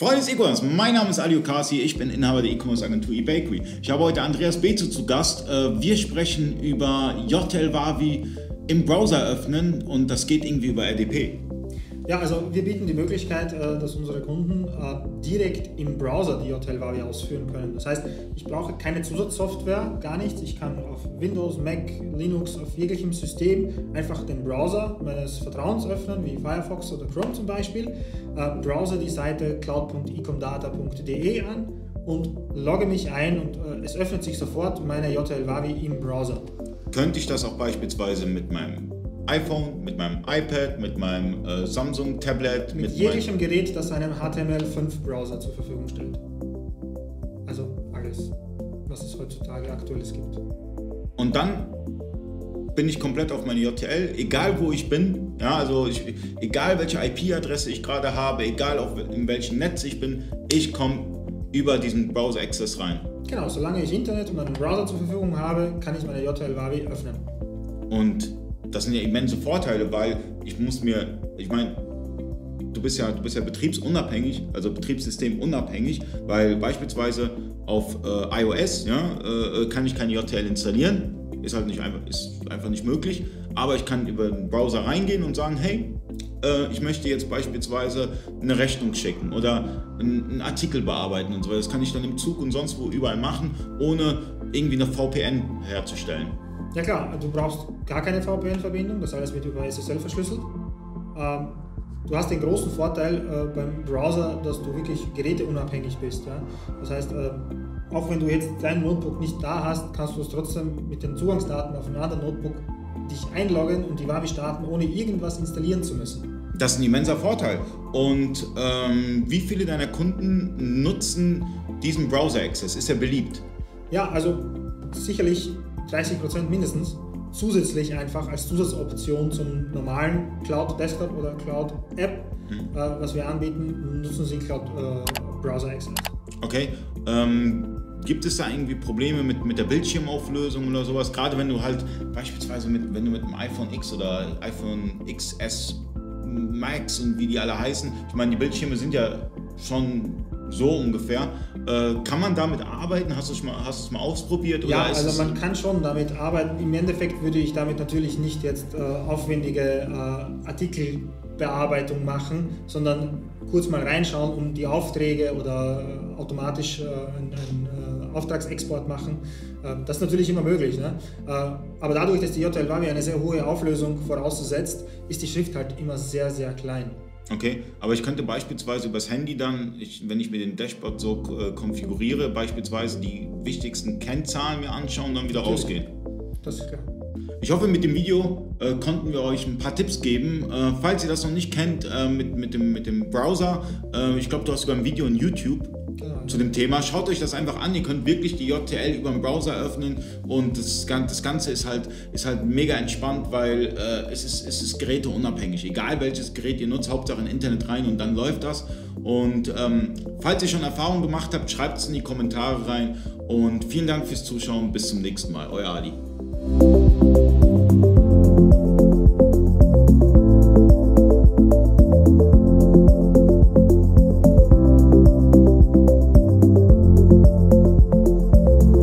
Freunde des E-Commerce, mein Name ist Ali Okasi, ich bin Inhaber der E-Commerce Agentur eBakery. Ich habe heute Andreas Bezu zu Gast. Äh, wir sprechen über JTL Wavi im Browser öffnen und das geht irgendwie über RDP. Ja, also wir bieten die Möglichkeit, äh, dass unsere Kunden äh, direkt im Browser die Hotelwavi ausführen können. Das heißt, ich brauche keine Zusatzsoftware, gar nichts. Ich kann auf Windows, Mac, Linux, auf jeglichem System einfach den Browser meines Vertrauens öffnen, wie Firefox oder Chrome zum Beispiel. Äh, browser die Seite cloud.ecomdata.de an und logge mich ein und es öffnet sich sofort meine JTL im Browser. Könnte ich das auch beispielsweise mit meinem iPhone, mit meinem iPad, mit meinem äh, Samsung-Tablet. Mit, mit jeglichem Gerät, das einen HTML5-Browser zur Verfügung stellt. Also alles, was es heutzutage aktuelles gibt. Und dann bin ich komplett auf meine JTL, egal wo ich bin, ja, also ich, egal welche IP-Adresse ich gerade habe, egal auf, in welchem Netz ich bin, ich komme über diesen Browser-Access rein. Genau, solange ich Internet und einen Browser zur Verfügung habe, kann ich meine JTL Wavi öffnen. Und das sind ja immense Vorteile, weil ich muss mir, ich meine, du bist ja, du bist ja betriebsunabhängig, also betriebssystemunabhängig, weil beispielsweise auf äh, iOS ja, äh, kann ich kein JTL installieren, ist halt nicht einfach, ist einfach nicht möglich, aber ich kann über den Browser reingehen und sagen, hey, äh, ich möchte jetzt beispielsweise eine Rechnung schicken oder einen, Artikel bearbeiten und so. Das kann ich dann im Zug und sonst wo überall machen, ohne irgendwie eine VPN herzustellen. Ja klar, du brauchst gar keine VPN-Verbindung, das alles wird über SSL verschlüsselt. Ähm, du hast den großen Vorteil äh, beim Browser, dass du wirklich geräteunabhängig bist. Ja? Das heißt, äh, auch wenn du jetzt dein Notebook nicht da hast, kannst du es trotzdem mit den Zugangsdaten auf einem anderen Notebook dich einloggen und die Wavi starten, ohne irgendwas installieren zu müssen. Das ist ein immenser Vorteil. Und ähm, wie viele deiner Kunden nutzen diesen Browser-Access? Ist er beliebt? Ja, also sicherlich 30 Prozent mindestens zusätzlich einfach als Zusatzoption zum normalen Cloud Desktop oder Cloud App, mhm. äh, was wir anbieten, nutzen Sie Cloud äh, Browser Access. Okay. Ähm, gibt es da irgendwie Probleme mit, mit der Bildschirmauflösung oder sowas? Gerade wenn du halt beispielsweise mit, wenn du mit dem iPhone X oder iPhone XS Max und wie die alle heißen, ich meine, die Bildschirme sind ja schon so ungefähr. Äh, kann man damit arbeiten? Hast du es mal, hast es mal ausprobiert? ja, also man kann schon damit arbeiten. Im Endeffekt würde ich damit natürlich nicht jetzt äh, aufwendige äh, Artikelbearbeitung machen, sondern kurz mal reinschauen und die Aufträge oder äh, automatisch äh, einen, einen äh, Auftragsexport machen. das ist natürlich immer möglich. Ne? aber dadurch, dass die JLW eine sehr hohe Auflösung voraussetzt, ist die Schrift halt immer sehr, sehr klein. Okay, aber ich könnte beispielsweise übers Handy dann, ich, wenn ich mir den Dashboard so äh, konfiguriere, beispielsweise die wichtigsten Kennzahlen mir anschauen und dann wieder Natürlich. rausgehen. Das ist klar. Ich hoffe, mit dem Video äh, konnten wir euch ein paar Tipps geben. Äh, falls ihr das noch nicht kennt äh, mit, mit, dem, mit dem Browser, äh, ich glaube, du hast sogar ein Video in YouTube zu dem Thema. Schaut euch das einfach an. Ihr könnt wirklich die JTL über den Browser öffnen und das, Ganze ist halt, ist halt mega entspannt, weil äh, es, ist, es ist geräteunabhängig. Egal welches Gerät ihr nutzt, Hauptsache in Internet rein und dann läuft das. Und ähm, falls ihr schon Erfahrungen gemacht habt, schreibt es in die Kommentare rein. Und vielen Dank fürs Zuschauen. Bis zum nächsten Mal. Euer Ali.